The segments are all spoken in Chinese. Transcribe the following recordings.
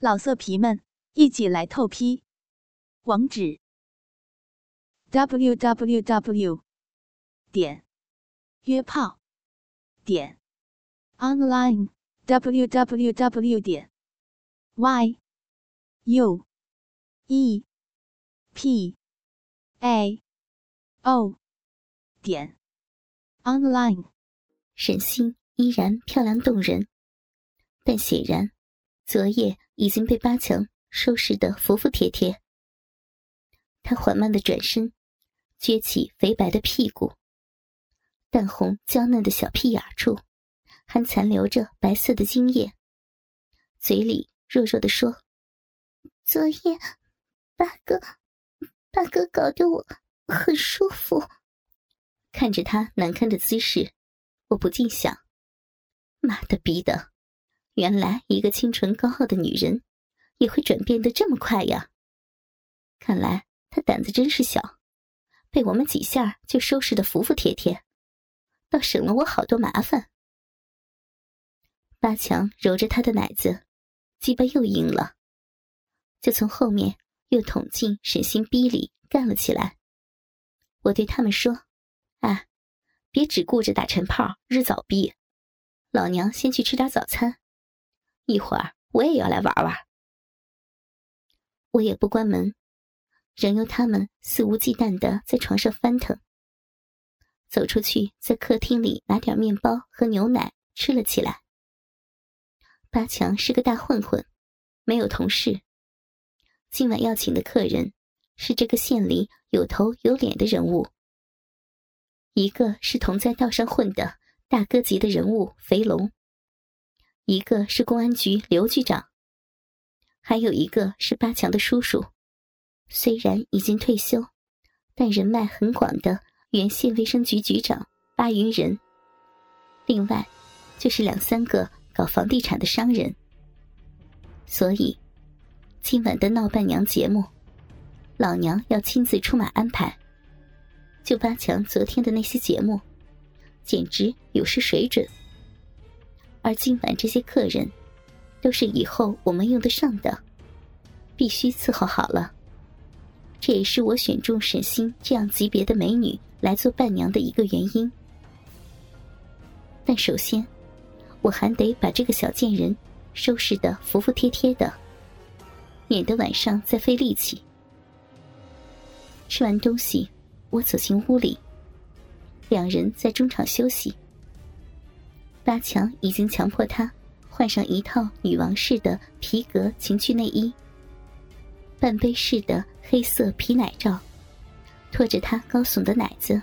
老色皮们，一起来透批！网址：w w w 点约炮点 online w w w 点 y u e p a o 点 online。沈星依然漂亮动人，但显然。昨夜已经被八强收拾得服服帖帖。他缓慢的转身，撅起肥白的屁股，淡红娇嫩的小屁眼处，还残留着白色的精液。嘴里弱弱的说：“昨夜，八哥，八哥搞得我很舒服。”看着他难堪的姿势，我不禁想：“妈的逼的！”原来一个清纯高傲的女人，也会转变的这么快呀！看来她胆子真是小，被我们几下就收拾的服服帖帖，倒省了我好多麻烦。八强揉着她的奶子，鸡巴又硬了，就从后面又捅进沈星逼里干了起来。我对他们说：“哎，别只顾着打晨炮日早逼，老娘先去吃点早餐。”一会儿我也要来玩玩。我也不关门，任由他们肆无忌惮的在床上翻腾。走出去，在客厅里拿点面包和牛奶吃了起来。八强是个大混混，没有同事。今晚要请的客人是这个县里有头有脸的人物，一个是同在道上混的大哥级的人物肥龙。一个是公安局刘局长，还有一个是八强的叔叔，虽然已经退休，但人脉很广的原县卫生局局长巴云仁。另外，就是两三个搞房地产的商人。所以，今晚的闹伴娘节目，老娘要亲自出马安排。就八强昨天的那些节目，简直有失水准。而今晚这些客人，都是以后我们用得上的，必须伺候好了。这也是我选中沈星这样级别的美女来做伴娘的一个原因。但首先，我还得把这个小贱人收拾的服服帖帖的，免得晚上再费力气。吃完东西，我走进屋里，两人在中场休息。八强已经强迫他换上一套女王式的皮革情趣内衣，半杯式的黑色皮奶罩，托着他高耸的奶子。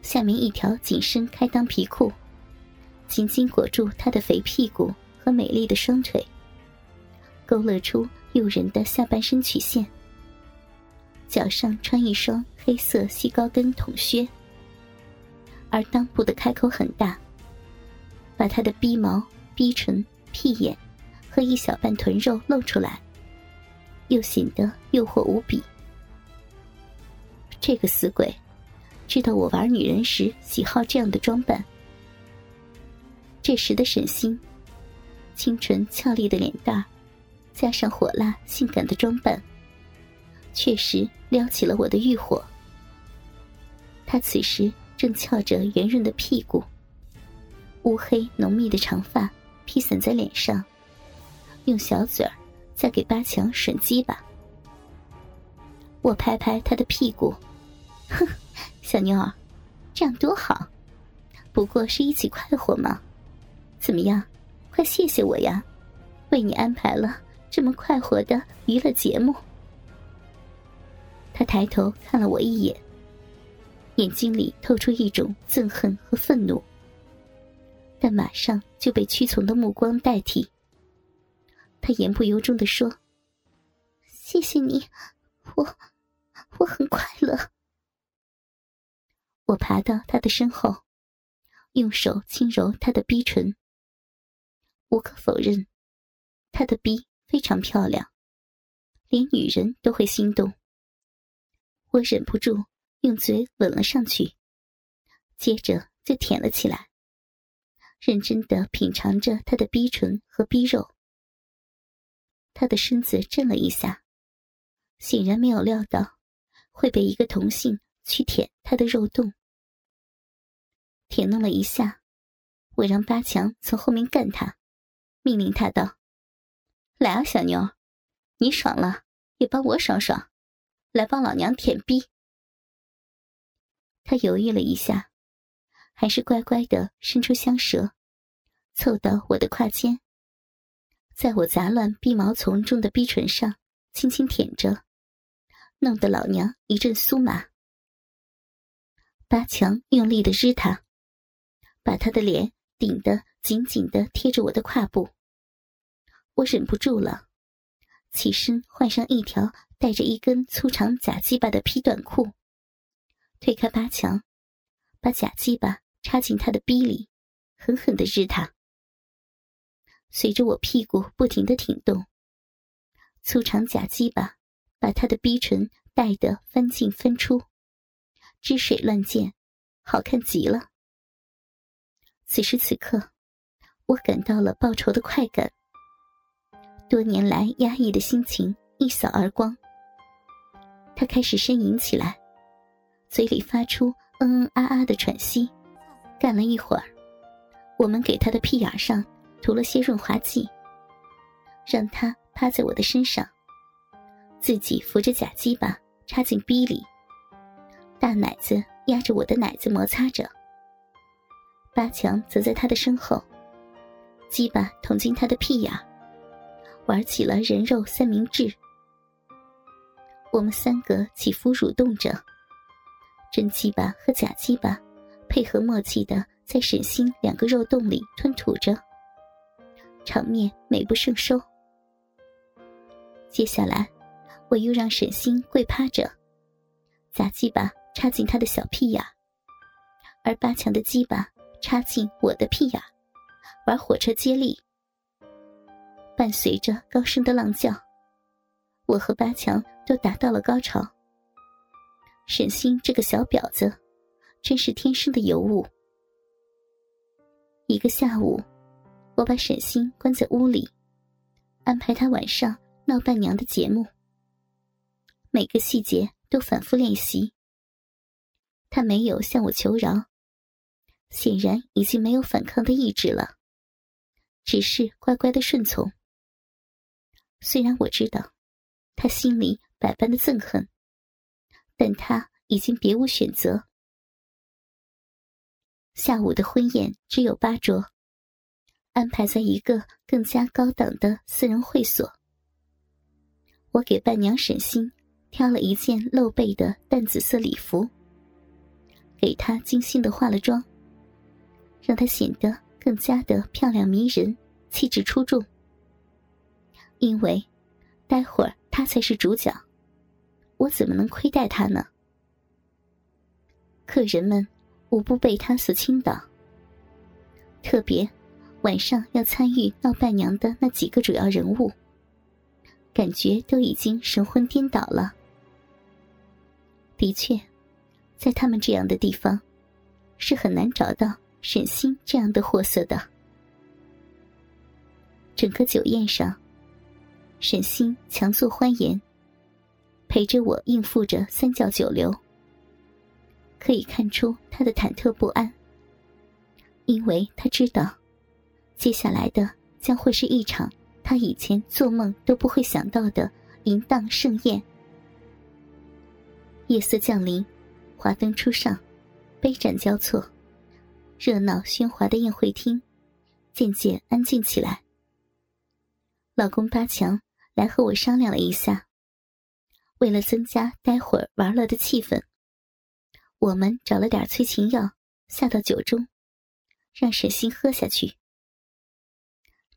下面一条紧身开裆皮裤，紧紧裹住他的肥屁股和美丽的双腿，勾勒出诱人的下半身曲线。脚上穿一双黑色细高跟筒靴，而裆部的开口很大。把他的逼毛、逼唇、屁眼和一小半臀肉露出来，又显得诱惑无比。这个死鬼，知道我玩女人时喜好这样的装扮。这时的沈星，清纯俏丽的脸蛋，加上火辣性感的装扮，确实撩起了我的欲火。他此时正翘着圆润的屁股。乌黑浓密的长发披散在脸上，用小嘴儿在给八强吮鸡巴。我拍拍他的屁股，哼，小妞儿，这样多好，不过是一起快活嘛。怎么样，快谢谢我呀，为你安排了这么快活的娱乐节目。他抬头看了我一眼，眼睛里透出一种憎恨和愤怒。但马上就被屈从的目光代替。他言不由衷的说：“谢谢你，我我很快乐。”我爬到他的身后，用手轻揉他的逼唇。无可否认，他的逼非常漂亮，连女人都会心动。我忍不住用嘴吻了上去，接着就舔了起来。认真的品尝着他的逼唇和逼肉，他的身子震了一下，显然没有料到会被一个同性去舔他的肉洞。舔弄了一下，我让八强从后面干他，命令他道：“来啊，小妞，你爽了也帮我爽爽，来帮老娘舔逼。”他犹豫了一下，还是乖乖的伸出香舌，凑到我的胯间，在我杂乱逼毛丛中的逼唇上轻轻舔着，弄得老娘一阵酥麻。八强用力的日他。把他的脸顶得紧紧的贴着我的胯部，我忍不住了，起身换上一条带着一根粗长假鸡巴的皮短裤，推开八强，把假鸡巴插进他的逼里，狠狠的日他。随着我屁股不停的挺动，粗长假鸡巴把他的逼唇带得翻进翻出，汁水乱溅，好看极了。此时此刻，我感到了报仇的快感。多年来压抑的心情一扫而光。他开始呻吟起来，嘴里发出嗯嗯啊啊的喘息。干了一会儿，我们给他的屁眼上涂了些润滑剂，让他趴在我的身上，自己扶着假鸡巴插进逼里，大奶子压着我的奶子摩擦着。八强则在他的身后，鸡巴捅进他的屁眼，玩起了人肉三明治。我们三个起伏蠕动着，真鸡巴和假鸡巴配合默契的在沈星两个肉洞里吞吐着，场面美不胜收。接下来，我又让沈星跪趴着，假鸡巴插进他的小屁眼，而八强的鸡巴。插进我的屁眼，玩火车接力，伴随着高声的浪叫，我和八强都达到了高潮。沈星这个小婊子，真是天生的尤物。一个下午，我把沈星关在屋里，安排他晚上闹伴娘的节目，每个细节都反复练习。他没有向我求饶。显然已经没有反抗的意志了，只是乖乖的顺从。虽然我知道他心里百般的憎恨，但他已经别无选择。下午的婚宴只有八桌，安排在一个更加高档的私人会所。我给伴娘沈星挑了一件露背的淡紫色礼服，给她精心的化了妆。让她显得更加的漂亮迷人，气质出众。因为，待会儿她才是主角，我怎么能亏待他呢？客人们无不被他所倾倒。特别，晚上要参与闹伴娘的那几个主要人物，感觉都已经神魂颠倒了。的确，在他们这样的地方，是很难找到。沈星这样的货色的，整个酒宴上，沈星强作欢颜，陪着我应付着三教九流。可以看出他的忐忑不安，因为他知道，接下来的将会是一场他以前做梦都不会想到的淫荡盛宴。夜色降临，华灯初上，杯盏交错。热闹喧哗的宴会厅渐渐安静起来。老公八强来和我商量了一下，为了增加待会儿玩乐的气氛，我们找了点催情药下到酒中，让沈星喝下去。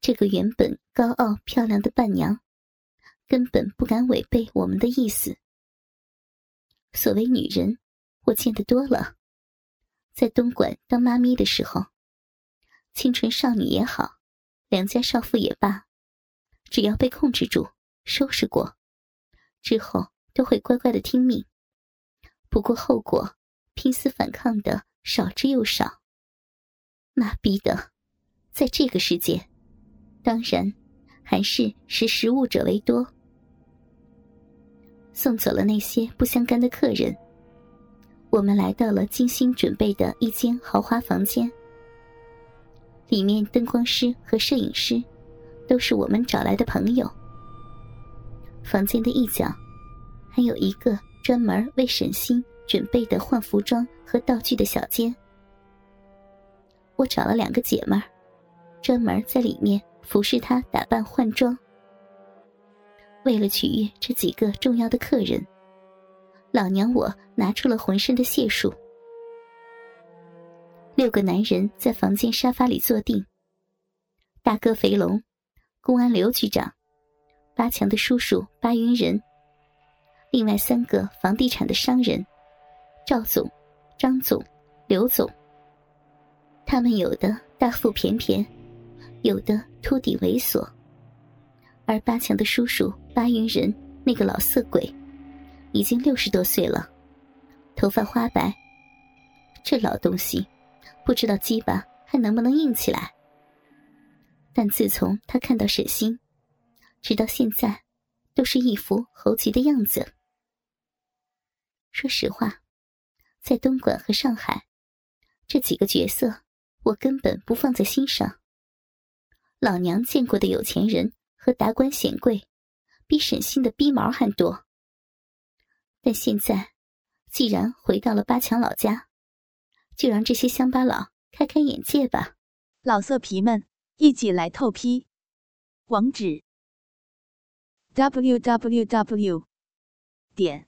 这个原本高傲漂亮的伴娘，根本不敢违背我们的意思。所谓女人，我见得多了。在东莞当妈咪的时候，清纯少女也好，良家少妇也罢，只要被控制住、收拾过，之后都会乖乖的听命。不过后果，拼死反抗的少之又少。妈逼的，在这个世界，当然还是识时务者为多。送走了那些不相干的客人，我们来到了精心准备的一间豪华房间。里面灯光师和摄影师都是我们找来的朋友。房间的一角还有一个专门为沈星准备的换服装和道具的小间。我找了两个姐们儿，专门在里面服侍她打扮换装。为了取悦这几个重要的客人，老娘我拿出了浑身的解数。六个男人在房间沙发里坐定。大哥肥龙，公安刘局长，八强的叔叔八云人，另外三个房地产的商人，赵总、张总、刘总。他们有的大腹便便，有的秃顶猥琐。而八强的叔叔八云人那个老色鬼，已经六十多岁了，头发花白。这老东西，不知道鸡巴还能不能硬起来。但自从他看到沈星，直到现在，都是一副猴急的样子。说实话，在东莞和上海，这几个角色，我根本不放在心上。老娘见过的有钱人。和达官显贵，比沈星的逼毛还多。但现在，既然回到了八强老家，就让这些乡巴佬开开眼界吧。老色皮们，一起来透批！网址：w w w 点